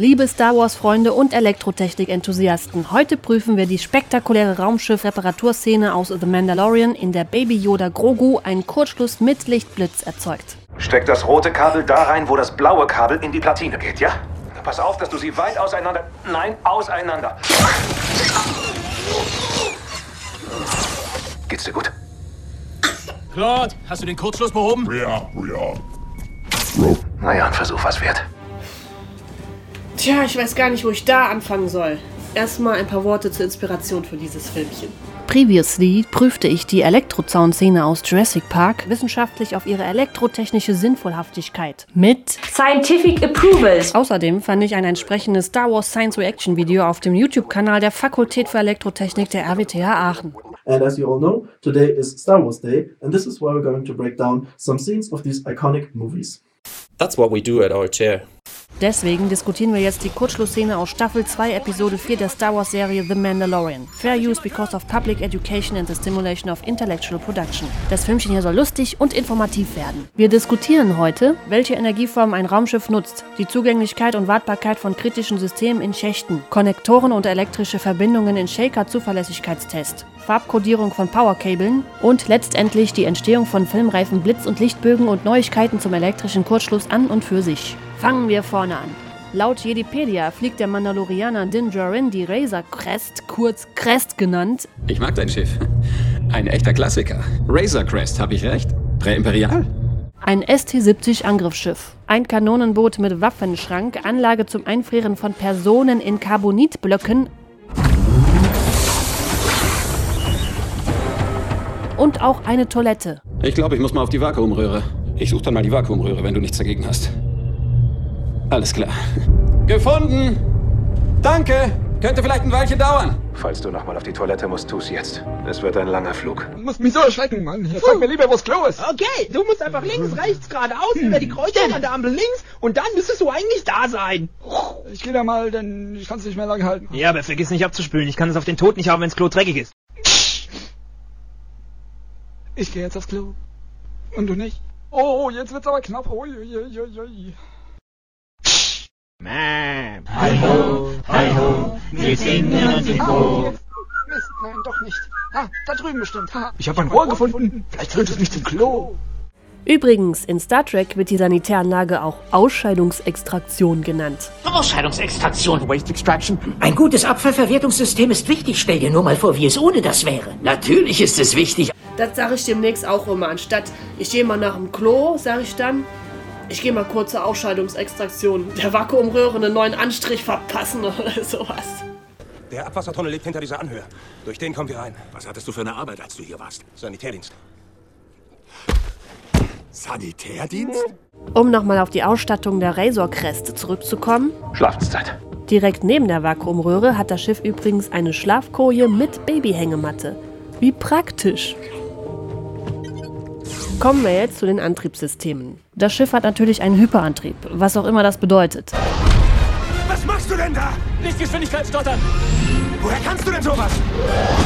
Liebe Star Wars-Freunde und Elektrotechnik-Enthusiasten, heute prüfen wir die spektakuläre Raumschiff-Reparaturszene aus The Mandalorian, in der Baby Yoda Grogu einen Kurzschluss mit Lichtblitz erzeugt. Steck das rote Kabel da rein, wo das blaue Kabel in die Platine geht, ja? Pass auf, dass du sie weit auseinander... Nein, auseinander. Geht's dir gut? Claude, hast du den Kurzschluss behoben? Ja, ja. Naja, ein Versuch was wert. Tja, ich weiß gar nicht, wo ich da anfangen soll. Erstmal ein paar Worte zur Inspiration für dieses Filmchen. Previously prüfte ich die Elektrozaunszene aus Jurassic Park wissenschaftlich auf ihre elektrotechnische Sinnvollhaftigkeit. Mit Scientific Approvals. Außerdem fand ich ein entsprechendes Star Wars Science Reaction Video auf dem YouTube-Kanal der Fakultät für Elektrotechnik der RWTH Aachen. And as you all know, today is Star Wars Day, and this is why we're going to break down some scenes of these iconic movies. That's what we do at our chair. Deswegen diskutieren wir jetzt die Kurzschlussszene aus Staffel 2, Episode 4 der Star Wars-Serie The Mandalorian. Fair use because of public education and the stimulation of intellectual production. Das Filmchen hier soll lustig und informativ werden. Wir diskutieren heute, welche Energieform ein Raumschiff nutzt, die Zugänglichkeit und Wartbarkeit von kritischen Systemen in Schächten, Konnektoren und elektrische Verbindungen in Shaker-Zuverlässigkeitstest, Farbkodierung von Powerkabeln und letztendlich die Entstehung von filmreifen Blitz- und Lichtbögen und Neuigkeiten zum elektrischen Kurzschluss an und für sich. Fangen wir vorne an. Laut Jedipedia fliegt der Mandalorianer Din Djarin die Razor Crest, kurz Crest genannt, Ich mag dein Schiff. Ein echter Klassiker. Razor Crest, habe ich recht? Präimperial? ein ST-70 Angriffsschiff, ein Kanonenboot mit Waffenschrank, Anlage zum Einfrieren von Personen in Carbonitblöcken und auch eine Toilette. Ich glaube, ich muss mal auf die Vakuumröhre. Ich suche dann mal die Vakuumröhre, wenn du nichts dagegen hast. Alles klar. Gefunden! Danke! Könnte vielleicht ein Weilchen dauern. Falls du nochmal auf die Toilette musst, tu's jetzt. Es wird ein langer Flug. Du musst mich so erschrecken, Mann. Hier, sag mir lieber, wo's Klo ist. Okay, du musst einfach links, rechts, geradeaus, über die Kreuzung an der Ampel links und dann müsstest du eigentlich da sein. Ich geh da mal, denn ich kann's nicht mehr lang halten. Ja, aber vergiss nicht abzuspülen. Ich kann es auf den Tod nicht haben, wenns Klo dreckig ist. Ich gehe jetzt aufs Klo. Und du nicht? Oh, jetzt wird's aber knapp. Ui, ui, ui, ui, ui. Ma'am. Mist, nein, doch nicht. Ah, da drüben bestimmt. Ha, Ich habe ein Rohr gefunden. Vielleicht führt es mich zum Klo. Übrigens, in Star Trek wird die Sanitäranlage auch Ausscheidungsextraktion genannt. Ausscheidungsextraktion. Waste Extraction. Ein gutes Abfallverwertungssystem ist wichtig. Stell dir nur mal vor, wie es ohne das wäre. Natürlich ist es wichtig. Das sage ich demnächst auch immer. Anstatt ich gehe mal nach dem Klo, sage ich dann, ich gehe mal kurz zur Ausscheidungsextraktion. Der Vakuumröhre einen neuen Anstrich verpassen oder sowas. Der Abwassertunnel liegt hinter dieser Anhöhe. Durch den kommen wir rein. Was hattest du für eine Arbeit, als du hier warst? Sanitärdienst. Sanitärdienst? Um nochmal auf die Ausstattung der Razor Crest zurückzukommen. Schlafenszeit. Direkt neben der Vakuumröhre hat das Schiff übrigens eine Schlafkoje mit Babyhängematte. Wie praktisch. Kommen wir jetzt zu den Antriebssystemen. Das Schiff hat natürlich einen Hyperantrieb, was auch immer das bedeutet. Was machst du denn da? Lichtgeschwindigkeit stottern. Woher kannst du denn sowas?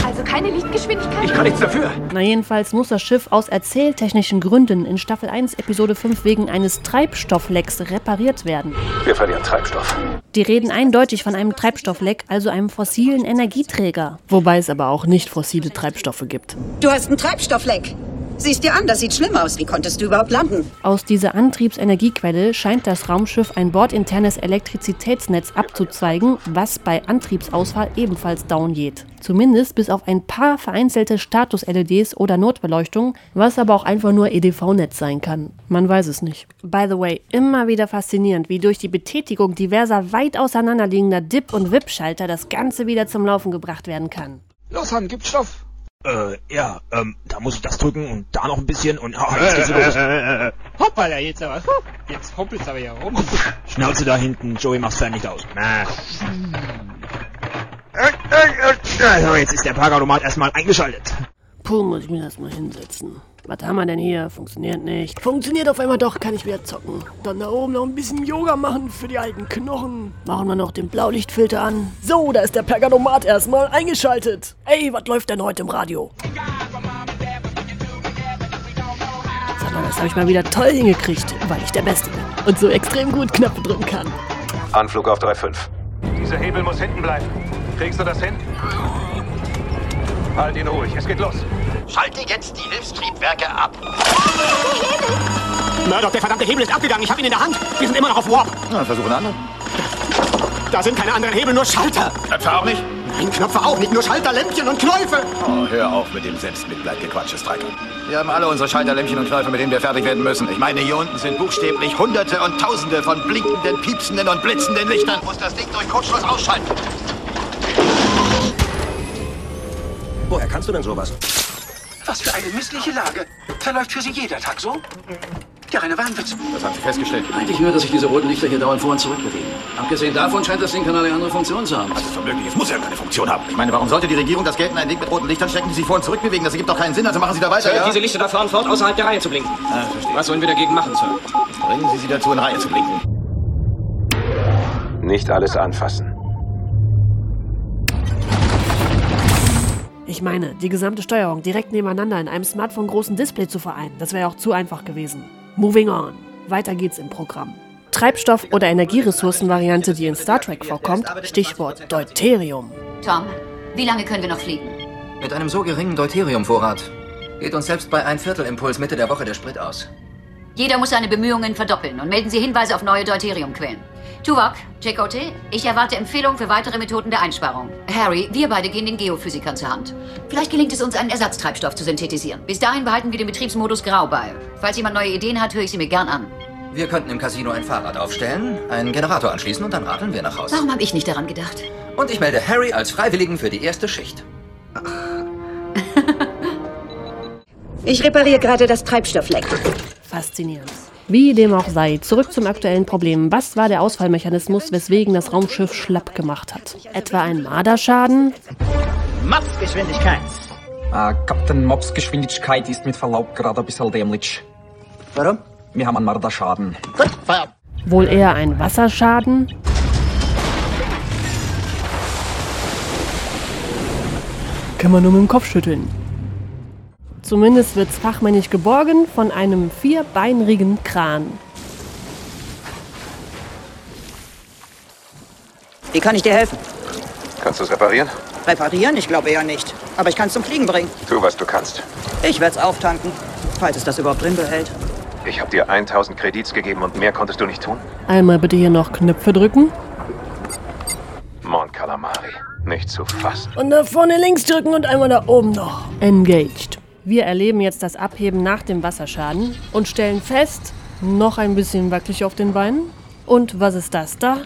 Also keine Lichtgeschwindigkeit? Ich kann nichts dafür. Na jedenfalls muss das Schiff aus erzähltechnischen Gründen in Staffel 1 Episode 5 wegen eines Treibstofflecks repariert werden. Wir verlieren Treibstoff. Die reden eindeutig von einem Treibstoffleck, also einem fossilen Energieträger. Wobei es aber auch nicht fossile Treibstoffe gibt. Du hast einen Treibstoffleck. Siehst dir an, das sieht schlimm aus. Wie konntest du überhaupt landen? Aus dieser Antriebsenergiequelle scheint das Raumschiff ein bordinternes Elektrizitätsnetz abzuzweigen, was bei Antriebsausfall ebenfalls down geht. Zumindest bis auf ein paar vereinzelte Status-LEDs oder Notbeleuchtung, was aber auch einfach nur EDV-Netz sein kann. Man weiß es nicht. By the way, immer wieder faszinierend, wie durch die Betätigung diverser weit auseinanderliegender Dip- und Wip-Schalter das Ganze wieder zum Laufen gebracht werden kann. Los, Han, gib Stoff. Äh, ja, ähm, da muss ich das drücken und da noch ein bisschen und ah, jetzt geht's los. Hoppala, jetzt aber. Jetzt hoppelt's aber hier rum. Schnauze da hinten, Joey macht's fertig aus. Na. So, jetzt ist der Parkautomat erstmal eingeschaltet. Puh, muss ich mir das mal hinsetzen. Was haben wir denn hier? Funktioniert nicht. Funktioniert auf einmal doch, kann ich wieder zocken. Dann da oben noch ein bisschen Yoga machen für die alten Knochen. Machen wir noch den Blaulichtfilter an. So, da ist der Perganomat erstmal eingeschaltet. Ey, was läuft denn heute im Radio? Sag mal, das habe ich mal wieder toll hingekriegt, weil ich der Beste bin. Und so extrem gut Knöpfe drücken kann. Anflug auf 3,5. Dieser Hebel muss hinten bleiben. Kriegst du das hin? Halt ihn ruhig, es geht los. Schalte jetzt die Hilfstriebwerke ab. Murdoch, der verdammte Hebel ist abgegangen. Ich habe ihn in der Hand. Wir sind immer noch auf Warp. Na, versuchen andere. Da sind keine anderen Hebel, nur Schalter. Knöpfe auch nicht? Nein, Knöpfe auch nicht. Nur Schalter, Lämpchen und Knäufe. Oh, hör auf mit dem Selbstmitleidgequatsche, Stryker. Wir haben alle unsere Schalterlämpchen und Knöpfe, mit denen wir fertig werden müssen. Ich meine, hier unten sind buchstäblich Hunderte und Tausende von blinkenden, piepsenden und blitzenden Lichtern. Muss das Ding durch Kurzschluss ausschalten. Woher kannst du denn sowas? Was für eine missliche Lage. Verläuft für Sie jeder Tag so? Der reine Wahnwitz. Das haben Sie festgestellt. Eigentlich nur, dass sich diese roten Lichter hier dauernd vor und zurück bewegen. Abgesehen davon scheint das Ding keinerlei andere Funktion zu haben. Das ist unmöglich. Es muss ja keine Funktion haben. Ich meine, warum sollte die Regierung das Geld in ein Ding mit roten Lichtern stecken, die sich vor und zurück bewegen? Das ergibt doch keinen Sinn. Also machen Sie da weiter, Sir, ja? diese Lichter da fahren fort, außerhalb der Reihe zu blinken. Ah, verstehe. Was sollen wir dagegen machen, Sir? Bringen Sie sie dazu, in Reihe zu blinken. Nicht alles anfassen. Ich meine, die gesamte Steuerung direkt nebeneinander in einem Smartphone-großen Display zu vereinen, das wäre ja auch zu einfach gewesen. Moving on. Weiter geht's im Programm. Treibstoff- oder Energieressourcenvariante, die in Star Trek vorkommt, Stichwort Deuterium. Tom, wie lange können wir noch fliegen? Mit einem so geringen Deuteriumvorrat geht uns selbst bei ein Viertel Impuls Mitte der Woche der Sprit aus. Jeder muss seine Bemühungen verdoppeln und melden Sie Hinweise auf neue Deuteriumquellen. Tuvok, Chakotay, ich erwarte Empfehlungen für weitere Methoden der Einsparung. Harry, wir beide gehen den Geophysikern zur Hand. Vielleicht gelingt es uns, einen Ersatztreibstoff zu synthetisieren. Bis dahin behalten wir den Betriebsmodus Grau bei. Falls jemand neue Ideen hat, höre ich sie mir gern an. Wir könnten im Casino ein Fahrrad aufstellen, einen Generator anschließen und dann radeln wir nach Hause. Warum habe ich nicht daran gedacht? Und ich melde Harry als Freiwilligen für die erste Schicht. Ich repariere gerade das Treibstoffleck. Faszinierend. Wie dem auch sei, zurück zum aktuellen Problem. Was war der Ausfallmechanismus, weswegen das Raumschiff schlapp gemacht hat? Etwa ein Marderschaden? Mopsgeschwindigkeit. Ah, Captain Mops Geschwindigkeit ist mit Verlaub gerade ein bisschen dämlich. Warum? Wir haben einen Marderschaden. Gut, Feierabend. Wohl eher ein Wasserschaden? Kann man nur mit dem Kopf schütteln. Zumindest wird's fachmännisch geborgen von einem vierbeinrigen Kran. Wie kann ich dir helfen? Kannst du es reparieren? Reparieren? Ich glaube eher nicht. Aber ich kann es zum Fliegen bringen. Tu, was du kannst. Ich werde es auftanken, falls es das überhaupt drin behält. Ich habe dir 1000 Kredits gegeben und mehr konntest du nicht tun? Einmal bitte hier noch Knöpfe drücken. Mon Calamari. Nicht zu fassen. Und da vorne links drücken und einmal da oben noch. Engaged. Wir erleben jetzt das Abheben nach dem Wasserschaden und stellen fest, noch ein bisschen wackelig auf den Beinen. Und was ist das da?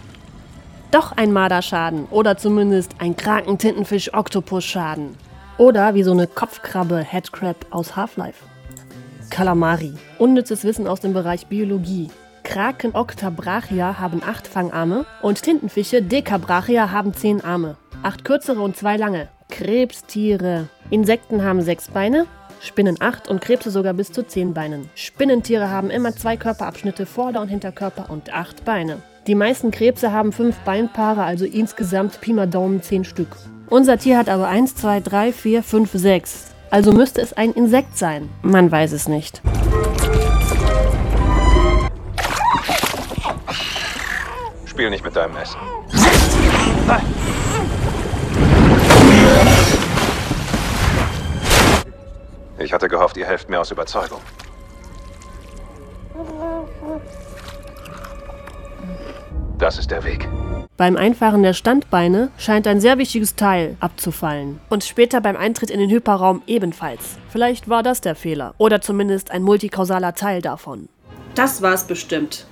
Doch ein Marderschaden oder zumindest ein Kraken-Tintenfisch-Oktopus-Schaden. Oder wie so eine Kopfkrabbe Headcrab aus Half-Life. Kalamari. Unnützes Wissen aus dem Bereich Biologie. Kraken Octabrachia haben acht Fangarme und Tintenfische Decabrachia haben zehn Arme. Acht kürzere und zwei lange. Krebstiere. Insekten haben sechs Beine, Spinnen acht und Krebse sogar bis zu zehn Beinen. Spinnentiere haben immer zwei Körperabschnitte, Vorder- und Hinterkörper und acht Beine. Die meisten Krebse haben fünf Beinpaare, also insgesamt Pi mal Daumen zehn Stück. Unser Tier hat aber eins, zwei, drei, vier, fünf, sechs. Also müsste es ein Insekt sein. Man weiß es nicht. Spiel nicht mit deinem Essen. Ich hatte gehofft, ihr helft mir aus Überzeugung. Das ist der Weg. Beim Einfahren der Standbeine scheint ein sehr wichtiges Teil abzufallen. Und später beim Eintritt in den Hyperraum ebenfalls. Vielleicht war das der Fehler. Oder zumindest ein multikausaler Teil davon. Das war's bestimmt.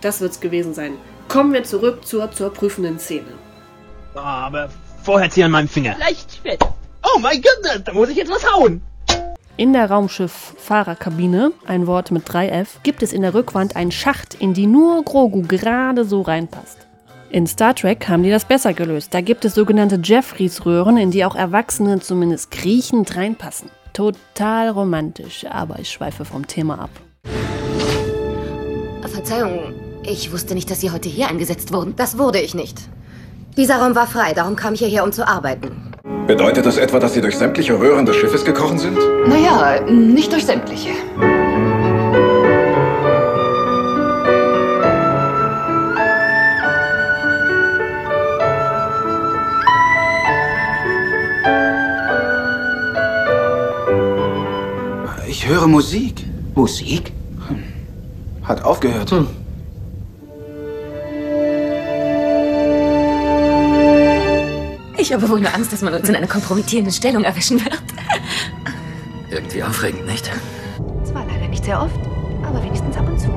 Das wird's gewesen sein. Kommen wir zurück zur, zur prüfenden Szene. Oh, aber vorher zieh an meinem Finger. Leicht fett. Oh mein Gott, da muss ich jetzt was hauen. In der Raumschiff-Fahrerkabine, ein Wort mit 3F, gibt es in der Rückwand einen Schacht, in die nur Grogu gerade so reinpasst. In Star Trek haben die das besser gelöst. Da gibt es sogenannte Jeffreys-Röhren, in die auch Erwachsene zumindest kriechend reinpassen. Total romantisch, aber ich schweife vom Thema ab. Verzeihung, ich wusste nicht, dass Sie heute hier eingesetzt wurden. Das wurde ich nicht. Dieser Raum war frei, darum kam ich hierher, um zu arbeiten. Bedeutet das etwa, dass Sie durch sämtliche Röhren des Schiffes gekrochen sind? Naja, nicht durch sämtliche. Ich höre Musik. Musik? Hm. Hat aufgehört. Hm. Ich habe wohl nur Angst, dass man uns in einer kompromittierenden Stellung erwischen wird. Irgendwie aufregend, nicht? Zwar leider nicht sehr oft, aber wenigstens ab und zu.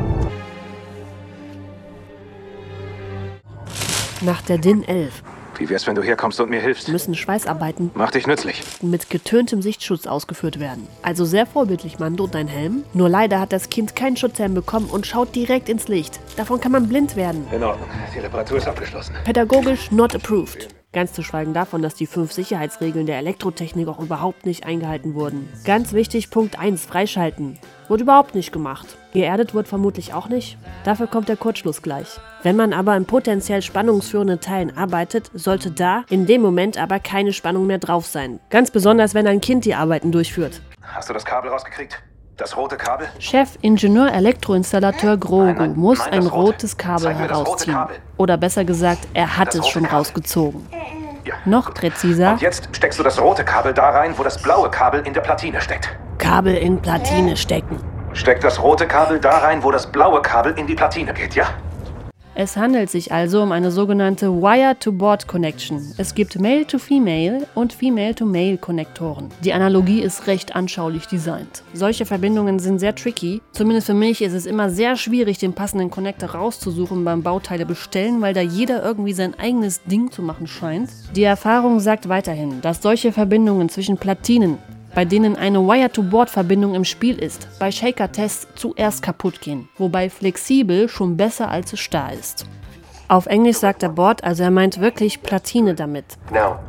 Nach der DIN 11 Wie wär's, wenn du herkommst und mir hilfst? müssen Schweißarbeiten Mach dich nützlich. mit getöntem Sichtschutz ausgeführt werden. Also sehr vorbildlich, Mando, dein Helm. Nur leider hat das Kind keinen Schutzhelm bekommen und schaut direkt ins Licht. Davon kann man blind werden. In Ordnung. Die Reparatur ist abgeschlossen. Pädagogisch not approved. Ganz zu schweigen davon, dass die fünf Sicherheitsregeln der Elektrotechnik auch überhaupt nicht eingehalten wurden. Ganz wichtig, Punkt 1, freischalten. Wurde überhaupt nicht gemacht. Geerdet wird vermutlich auch nicht. Dafür kommt der Kurzschluss gleich. Wenn man aber in potenziell spannungsführenden Teilen arbeitet, sollte da in dem Moment aber keine Spannung mehr drauf sein. Ganz besonders, wenn ein Kind die Arbeiten durchführt. Hast du das Kabel rausgekriegt? Das rote Kabel? Chefingenieur Elektroinstallateur Grogu nein, muss nein, ein rote. rotes Kabel herausziehen. Kabel. Oder besser gesagt, er hat Das es schon Kabel. rausgezogen. Ja. Noch präziser, Und jetzt steckst du das rote Kabel da rein, wo das blaue Kabel in der Platine steckt. Kabel in Platine stecken. Steck das rote Kabel da rein, wo das blaue Kabel in die Platine geht, ja? Es handelt sich also um eine sogenannte Wire-to-Board-Connection. Es gibt Male-to-Female und Female-to-Male-Konnektoren. Die Analogie ist recht anschaulich designt. Solche Verbindungen sind sehr tricky. Zumindest für mich ist es immer sehr schwierig, den passenden Connector rauszusuchen beim Bauteile bestellen, weil da jeder irgendwie sein eigenes Ding zu machen scheint. Die Erfahrung sagt weiterhin, dass solche Verbindungen zwischen Platinen bei denen eine Wire-to-Board-Verbindung im Spiel ist, bei Shaker-Tests zuerst kaputt gehen, wobei flexibel schon besser als starr ist. Auf Englisch sagt der Board, also er meint wirklich Platine damit. Now.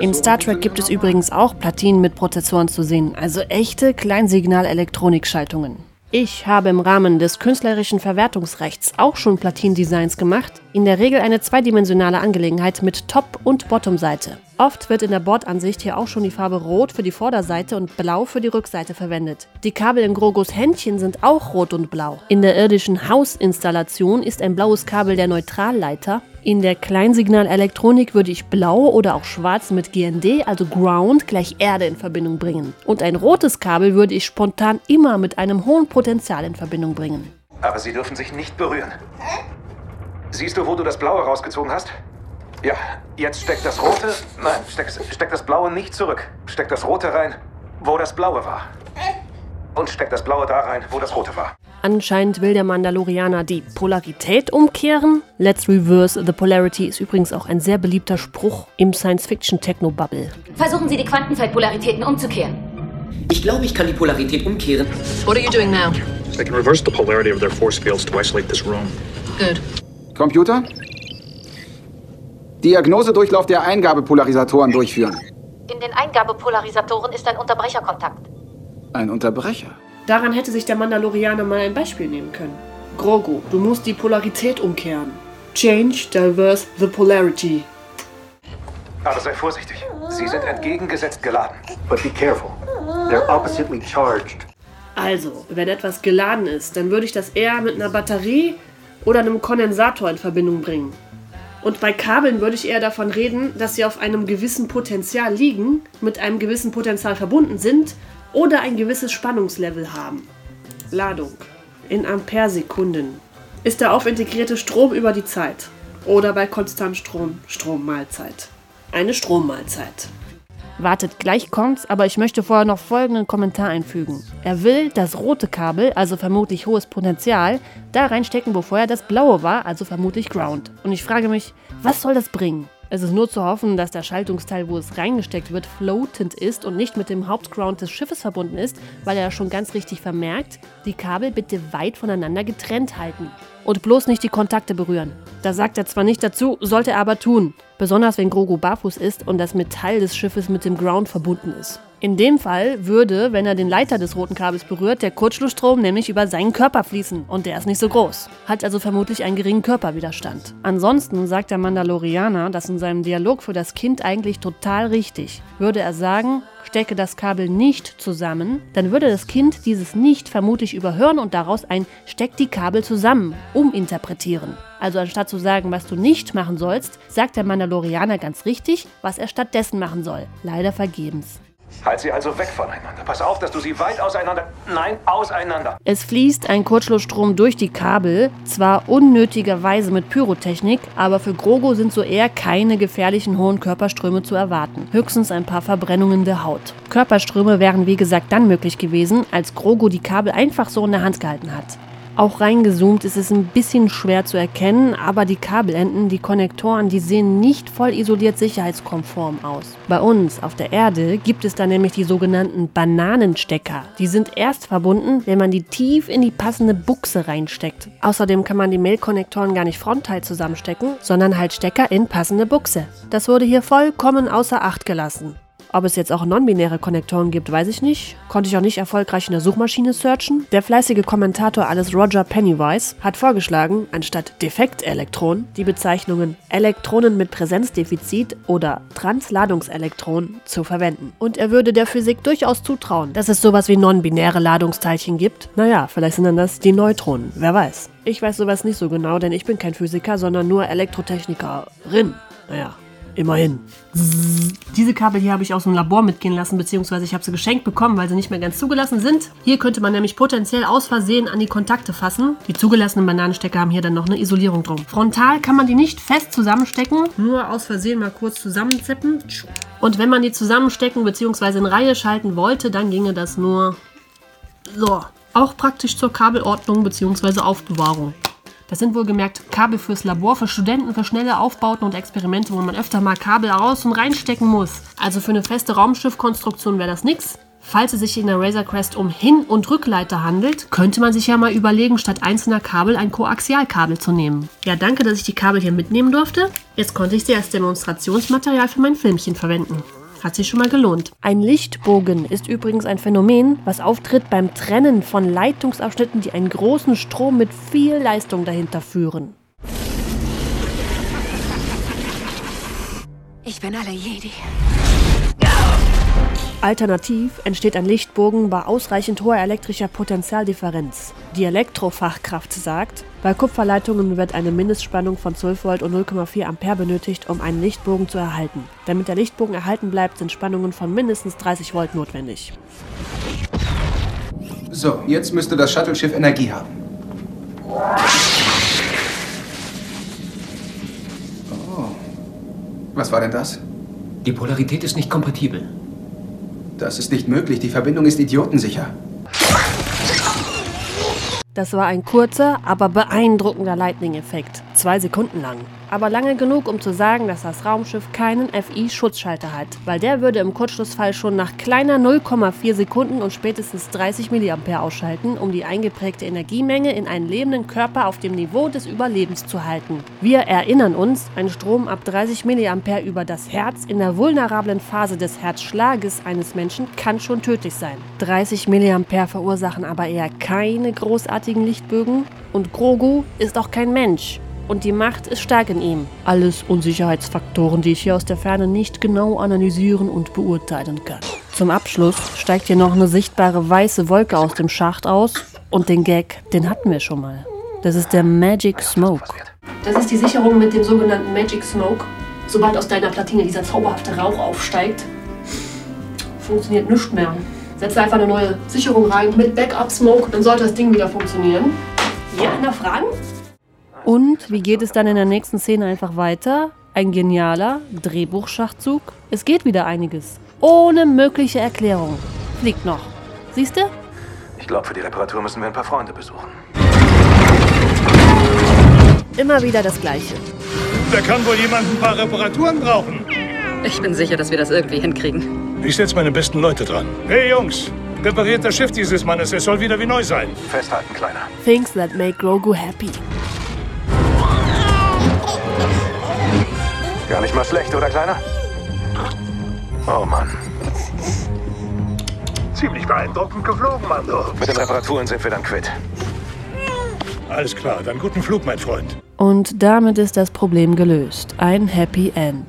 In Star Trek gibt es übrigens auch Platinen mit Prozessoren zu sehen, also echte Kleinsignal-Elektronikschaltungen. Ich habe im Rahmen des künstlerischen Verwertungsrechts auch schon Platindesigns gemacht, in der Regel eine zweidimensionale Angelegenheit mit Top- und Bottomseite. Oft wird in der Bordansicht hier auch schon die Farbe Rot für die Vorderseite und Blau für die Rückseite verwendet. Die Kabel in Grogos Händchen sind auch rot und blau. In der irdischen Hausinstallation ist ein blaues Kabel der Neutralleiter. In der Kleinsignalelektronik würde ich blau oder auch schwarz mit GND, also Ground, gleich Erde in Verbindung bringen. Und ein rotes Kabel würde ich spontan immer mit einem hohen Potenzial in Verbindung bringen. Aber sie dürfen sich nicht berühren. Siehst du, wo du das blaue rausgezogen hast? Ja, jetzt steck das rote. Nein, steck, steck das blaue nicht zurück. Steck das rote rein, wo das blaue war. Und steck das blaue da rein, wo das rote war. Anscheinend will der Mandalorianer die Polarität umkehren. Let's reverse the polarity ist übrigens auch ein sehr beliebter Spruch im Science-Fiction-Techno-Bubble. Versuchen Sie die Quantenfeldpolaritäten umzukehren. Ich glaube, ich kann die Polarität umkehren. What are you doing now? They can reverse the polarity of their force fields to isolate this room. Good. Computer? Diagnosedurchlauf der Eingabepolarisatoren durchführen. In den Eingabepolarisatoren ist ein Unterbrecherkontakt. Ein Unterbrecher. Daran hätte sich der Mandalorianer mal ein Beispiel nehmen können. Grogu, du musst die Polarität umkehren. Change, diverse the polarity. Aber sei vorsichtig. Sie sind entgegengesetzt geladen. But be careful. They're oppositely charged. Also, wenn etwas geladen ist, dann würde ich das eher mit einer Batterie oder einem Kondensator in Verbindung bringen. Und bei Kabeln würde ich eher davon reden, dass sie auf einem gewissen Potenzial liegen, mit einem gewissen Potenzial verbunden sind oder ein gewisses Spannungslevel haben. Ladung in Amperesekunden ist der aufintegrierte Strom über die Zeit oder bei konstant Strom Strommahlzeit. Eine Strommahlzeit. Wartet, gleich kommt's, aber ich möchte vorher noch folgenden Kommentar einfügen. Er will das rote Kabel, also vermutlich hohes Potenzial, da reinstecken, wo vorher das blaue war, also vermutlich Ground. Und ich frage mich, was soll das bringen? Es ist nur zu hoffen, dass der Schaltungsteil, wo es reingesteckt wird, floatend ist und nicht mit dem Hauptground des Schiffes verbunden ist, weil er schon ganz richtig vermerkt, die Kabel bitte weit voneinander getrennt halten. Und bloß nicht die Kontakte berühren. Da sagt er zwar nicht dazu, sollte er aber tun. Besonders wenn Grogu barfuß ist und das Metall des Schiffes mit dem Ground verbunden ist. In dem Fall würde, wenn er den Leiter des roten Kabels berührt, der Kurzschlussstrom nämlich über seinen Körper fließen und der ist nicht so groß. Hat also vermutlich einen geringen Körperwiderstand. Ansonsten sagt der Mandalorianer das in seinem Dialog für das Kind eigentlich total richtig. Würde er sagen, stecke das Kabel nicht zusammen, dann würde das Kind dieses nicht vermutlich überhören und daraus ein Steck die Kabel zusammen uminterpretieren. Also anstatt zu sagen, was du nicht machen sollst, sagt der Mandalorianer ganz richtig, was er stattdessen machen soll. Leider vergebens. Halt sie also weg voneinander. Pass auf, dass du sie weit auseinander. Nein, auseinander. Es fließt ein Kurzschlussstrom durch die Kabel, zwar unnötigerweise mit Pyrotechnik, aber für Grogo sind so eher keine gefährlichen hohen Körperströme zu erwarten. Höchstens ein paar Verbrennungen der Haut. Körperströme wären wie gesagt dann möglich gewesen, als Grogo die Kabel einfach so in der Hand gehalten hat. Auch reingezoomt ist es ein bisschen schwer zu erkennen, aber die Kabelenden, die Konnektoren, die sehen nicht voll isoliert sicherheitskonform aus. Bei uns auf der Erde gibt es da nämlich die sogenannten Bananenstecker. Die sind erst verbunden, wenn man die tief in die passende Buchse reinsteckt. Außerdem kann man die Mail-Konnektoren gar nicht frontal zusammenstecken, sondern halt Stecker in passende Buchse. Das wurde hier vollkommen außer Acht gelassen. Ob es jetzt auch non-binäre Konnektoren gibt, weiß ich nicht. Konnte ich auch nicht erfolgreich in der Suchmaschine searchen. Der fleißige Kommentator alles Roger Pennywise hat vorgeschlagen, anstatt Defektelektron die Bezeichnungen Elektronen mit Präsenzdefizit oder Transladungselektronen zu verwenden. Und er würde der Physik durchaus zutrauen, dass es sowas wie non-binäre Ladungsteilchen gibt. Naja, vielleicht sind dann das die Neutronen, wer weiß. Ich weiß sowas nicht so genau, denn ich bin kein Physiker, sondern nur Elektrotechnikerin. Naja, Immerhin. Diese Kabel hier habe ich aus dem Labor mitgehen lassen, beziehungsweise ich habe sie geschenkt bekommen, weil sie nicht mehr ganz zugelassen sind. Hier könnte man nämlich potenziell aus Versehen an die Kontakte fassen. Die zugelassenen Bananenstecker haben hier dann noch eine Isolierung drum. Frontal kann man die nicht fest zusammenstecken, nur aus Versehen mal kurz zusammenzippen. Und wenn man die zusammenstecken bzw. in Reihe schalten wollte, dann ginge das nur so. Auch praktisch zur Kabelordnung bzw. Aufbewahrung. Das sind wohlgemerkt Kabel fürs Labor, für Studenten, für schnelle Aufbauten und Experimente, wo man öfter mal Kabel raus und reinstecken muss. Also für eine feste Raumschiffkonstruktion wäre das nix. Falls es sich in der Razor Crest um Hin- und Rückleiter handelt, könnte man sich ja mal überlegen, statt einzelner Kabel ein Koaxialkabel zu nehmen. Ja, danke, dass ich die Kabel hier mitnehmen durfte. Jetzt konnte ich sie als Demonstrationsmaterial für mein Filmchen verwenden. Hat sich schon mal gelohnt. Ein Lichtbogen ist übrigens ein Phänomen, was auftritt beim Trennen von Leitungsabschnitten, die einen großen Strom mit viel Leistung dahinter führen. Ich bin alle Jedi. Alternativ entsteht ein Lichtbogen bei ausreichend hoher elektrischer Potentialdifferenz. Die Elektrofachkraft sagt, bei Kupferleitungen wird eine Mindestspannung von 12 Volt und 0,4 Ampere benötigt, um einen Lichtbogen zu erhalten. Damit der Lichtbogen erhalten bleibt, sind Spannungen von mindestens 30 Volt notwendig. So, jetzt müsste das Shuttle-Schiff Energie haben. Oh. Was war denn das? Die Polarität ist nicht kompatibel. Das ist nicht möglich. Die Verbindung ist idiotensicher. Das war ein kurzer, aber beeindruckender Lightning-Effekt. Zwei Sekunden lang. Aber lange genug, um zu sagen, dass das Raumschiff keinen FI-Schutzschalter hat, weil der würde im Kurzschlussfall schon nach kleiner 0,4 Sekunden und spätestens 30 mA ausschalten, um die eingeprägte Energiemenge in einen lebenden Körper auf dem Niveau des Überlebens zu halten. Wir erinnern uns, ein Strom ab 30 mA über das Herz in der vulnerablen Phase des Herzschlages eines Menschen kann schon tödlich sein. 30 mA verursachen aber eher keine großartigen Lichtbögen und Grogu ist auch kein Mensch und die Macht ist stark in ihm. Alles Unsicherheitsfaktoren, die ich hier aus der Ferne nicht genau analysieren und beurteilen kann. Zum Abschluss steigt hier noch eine sichtbare weiße Wolke aus dem Schacht aus und den Gag, den hatten wir schon mal. Das ist der Magic Smoke. Das ist die Sicherung mit dem sogenannten Magic Smoke. Sobald aus deiner Platine dieser zauberhafte Rauch aufsteigt, funktioniert nichts mehr. Setze einfach eine neue Sicherung rein mit Backup Smoke, dann sollte das Ding wieder funktionieren. Ja, einer Fragen? Und wie geht es dann in der nächsten Szene einfach weiter? Ein genialer Drehbuchschachzug. Es geht wieder einiges. Ohne mögliche Erklärung. Fliegt noch. Siehst du? Ich glaube, für die Reparatur müssen wir ein paar Freunde besuchen. Immer wieder das Gleiche. Da kann wohl jemand ein paar Reparaturen brauchen. Ich bin sicher, dass wir das irgendwie hinkriegen. Ich setze meine besten Leute dran. Hey Jungs, repariert das Schiff dieses Mannes. Es soll wieder wie neu sein. Festhalten, Kleiner. Things that make Grogu happy. Gar nicht mal schlecht, oder Kleiner? Oh Mann. Ziemlich beeindruckend geflogen, Mando. Mit den Reparaturen sind wir dann quitt. Alles klar, dann guten Flug, mein Freund. Und damit ist das Problem gelöst. Ein Happy End.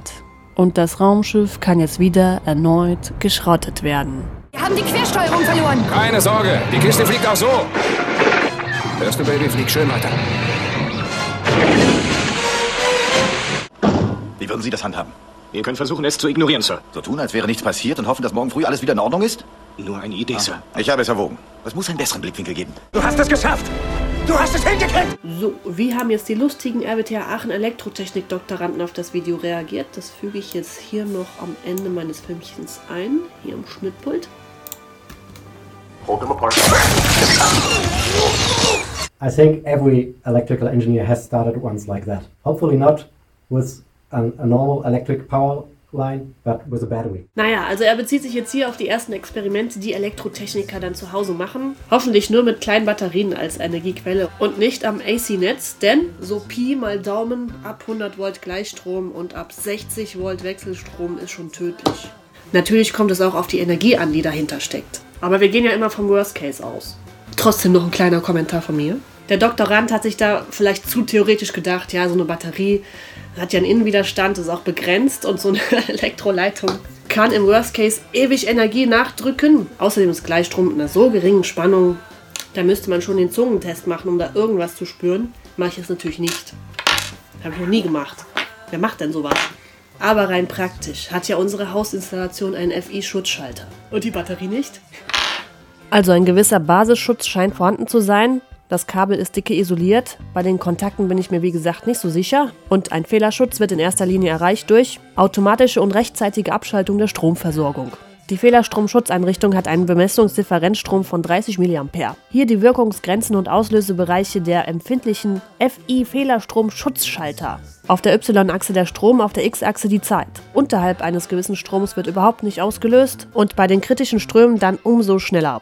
Und das Raumschiff kann jetzt wieder erneut geschrottet werden. Wir haben die Quersteuerung verloren. Keine Sorge, die Kiste fliegt auch so. Hörst du, Baby, flieg schön weiter. Wie würden Sie das handhaben? Wir können versuchen, es zu ignorieren, Sir. So tun, als wäre nichts passiert und hoffen, dass morgen früh alles wieder in Ordnung ist? Nur eine Idee, Sir. Ich habe es erwogen. Es muss einen besseren Blickwinkel geben. Du hast es geschafft! Du hast es hingekriegt! So, wie haben jetzt die lustigen RWTH Aachen Elektrotechnik-Doktoranden auf das Video reagiert? Das füge ich jetzt hier noch am Ende meines Filmchens ein, hier am Schnittpult. Hold them apart. I think every electrical engineer has started once like that. Hopefully not with an, a normal electric power line, but with a battery. Naja, also er bezieht sich jetzt hier auf die ersten Experimente, die Elektrotechniker dann zu Hause machen. Hoffentlich nur mit kleinen Batterien als Energiequelle und nicht am AC-Netz, denn so Pi mal Daumen ab 100 Volt Gleichstrom und ab 60 Volt Wechselstrom ist schon tödlich. Natürlich kommt es auch auf die Energie an, die dahinter steckt. Aber wir gehen ja immer vom Worst Case aus. Trotzdem noch ein kleiner Kommentar von mir. Der Doktorand hat sich da vielleicht zu theoretisch gedacht, ja, so eine Batterie hat ja einen Innenwiderstand, ist auch begrenzt und so eine Elektroleitung kann im Worst Case ewig Energie nachdrücken. Außerdem ist Gleichstrom mit einer so geringen Spannung, da müsste man schon den Zungentest machen, um da irgendwas zu spüren. Mache ich jetzt natürlich nicht. Habe ich noch nie gemacht. Wer macht denn sowas? Aber rein praktisch hat ja unsere Hausinstallation einen FI-Schutzschalter. Und die Batterie nicht? Also ein gewisser Basisschutz scheint vorhanden zu sein. Das Kabel ist dicke isoliert. Bei den Kontakten bin ich mir wie gesagt nicht so sicher. Und ein Fehlerschutz wird in erster Linie erreicht durch automatische und rechtzeitige Abschaltung der Stromversorgung. Die Fehlerstromschutzeinrichtung hat einen Bemessungsdifferenzstrom von 30 mA. Hier die Wirkungsgrenzen und Auslösebereiche der empfindlichen FI-Fehlerstroms-Schutzschalter. Auf der Y-Achse der Strom, auf der X-Achse die Zeit. Unterhalb eines gewissen Stroms wird überhaupt nicht ausgelöst und bei den kritischen Strömen dann umso schneller.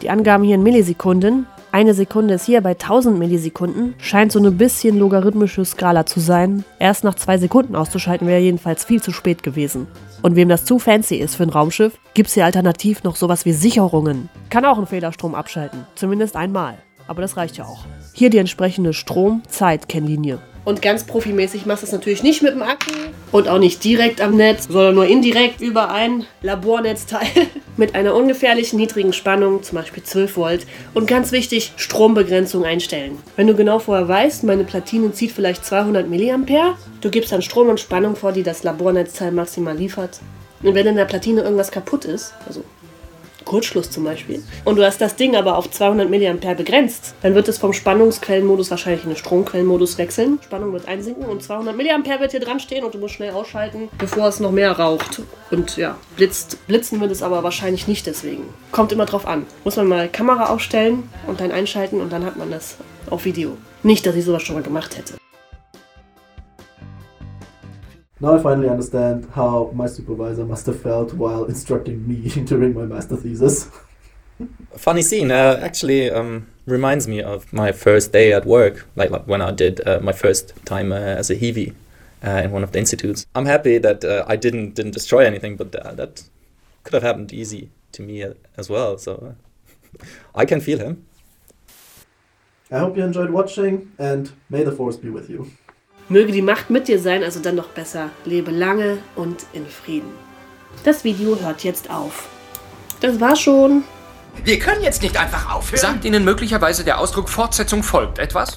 Die Angaben hier in Millisekunden. Eine Sekunde ist hier bei 1000 Millisekunden. Scheint so eine bisschen logarithmische Skala zu sein. Erst nach zwei Sekunden auszuschalten wäre jedenfalls viel zu spät gewesen. Und wem das zu fancy ist für ein Raumschiff, gibt's hier alternativ noch sowas wie Sicherungen. Kann auch einen Fehlerstrom abschalten. Zumindest einmal. Aber das reicht ja auch. Hier die entsprechende Strom-Zeit-Kennlinie. Und ganz profimäßig machst du es natürlich nicht mit dem Akku und auch nicht direkt am Netz, sondern nur indirekt über ein Labornetzteil mit einer ungefährlichen niedrigen Spannung, zum Beispiel 12 Volt. Und ganz wichtig, Strombegrenzung einstellen. Wenn du genau vorher weißt, meine Platine zieht vielleicht 200 mA, du gibst dann Strom und Spannung vor, die das Labornetzteil maximal liefert. Und wenn in der Platine irgendwas kaputt ist, also Kurzschluss zum Beispiel, und du hast das Ding aber auf 200 mA begrenzt, dann wird es vom Spannungsquellenmodus wahrscheinlich in den Stromquellenmodus wechseln. Spannung wird einsinken und 200 mA wird hier dran stehen und du musst schnell ausschalten, bevor es noch mehr raucht. Und ja, blitzt. Blitzen wird es aber wahrscheinlich nicht deswegen. Kommt immer drauf an. Muss man mal Kamera aufstellen und dann einschalten und dann hat man das auf Video. Nicht, dass ich sowas schon mal gemacht hätte. Now I finally understand how my supervisor must have felt while instructing me during my master thesis. Funny scene. Uh, actually, um, reminds me of my first day at work, like, like when I did uh, my first time uh, as a Heavy uh, in one of the institutes. I'm happy that uh, I didn't didn't destroy anything, but uh, that could have happened easy to me as well. So I can feel him. I hope you enjoyed watching and may the force be with you. Möge die Macht mit dir sein, also dann noch besser. Lebe lange und in Frieden. Das Video hört jetzt auf. Das war schon. Wir können jetzt nicht einfach aufhören. Sagt Ihnen möglicherweise der Ausdruck Fortsetzung folgt etwas?